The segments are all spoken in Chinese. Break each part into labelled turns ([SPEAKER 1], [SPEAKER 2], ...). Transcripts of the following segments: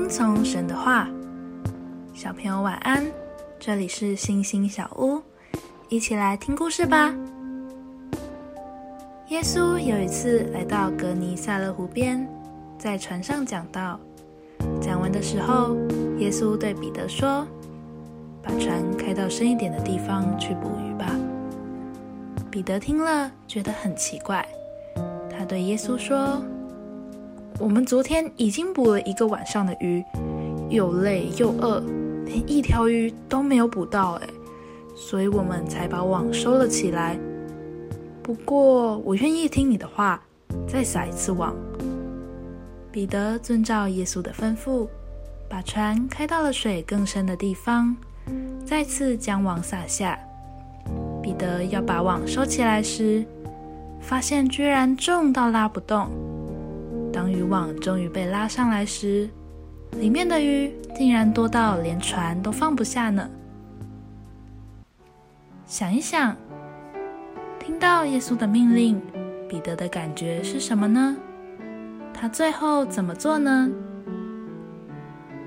[SPEAKER 1] 听从神的话。小朋友晚安，这里是星星小屋，一起来听故事吧。耶稣有一次来到格尼萨勒湖边，在船上讲道。讲完的时候，耶稣对彼得说：“把船开到深一点的地方去捕鱼吧。”彼得听了，觉得很奇怪。他对耶稣说：“我们昨天已经捕了一个晚上的鱼，又累又饿，连一条鱼都没有捕到，哎，所以我们才把网收了起来。不过，我愿意听你的话，再撒一次网。”彼得遵照耶稣的吩咐，把船开到了水更深的地方，再次将网撒下。彼得要把网收起来时，发现居然重到拉不动。当渔网终于被拉上来时，里面的鱼竟然多到连船都放不下呢。想一想，听到耶稣的命令，彼得的感觉是什么呢？他最后怎么做呢？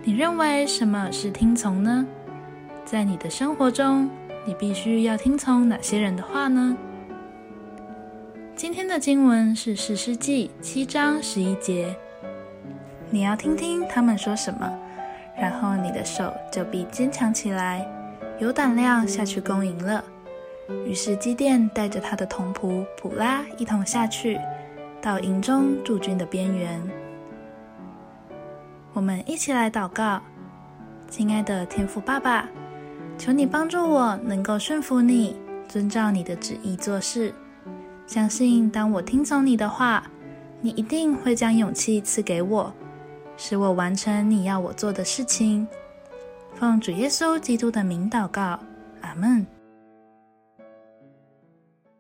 [SPEAKER 1] 你认为什么是听从呢？在你的生活中。你必须要听从哪些人的话呢？今天的经文是《史诗记》七章十一节。你要听听他们说什么，然后你的手就必坚强起来，有胆量下去攻营了。于是基甸带着他的童仆普拉一同下去，到营中驻军的边缘。我们一起来祷告，亲爱的天父爸爸。求你帮助我，能够顺服你，遵照你的旨意做事。相信当我听从你的话，你一定会将勇气赐给我，使我完成你要我做的事情。奉主耶稣基督的名祷告，阿门。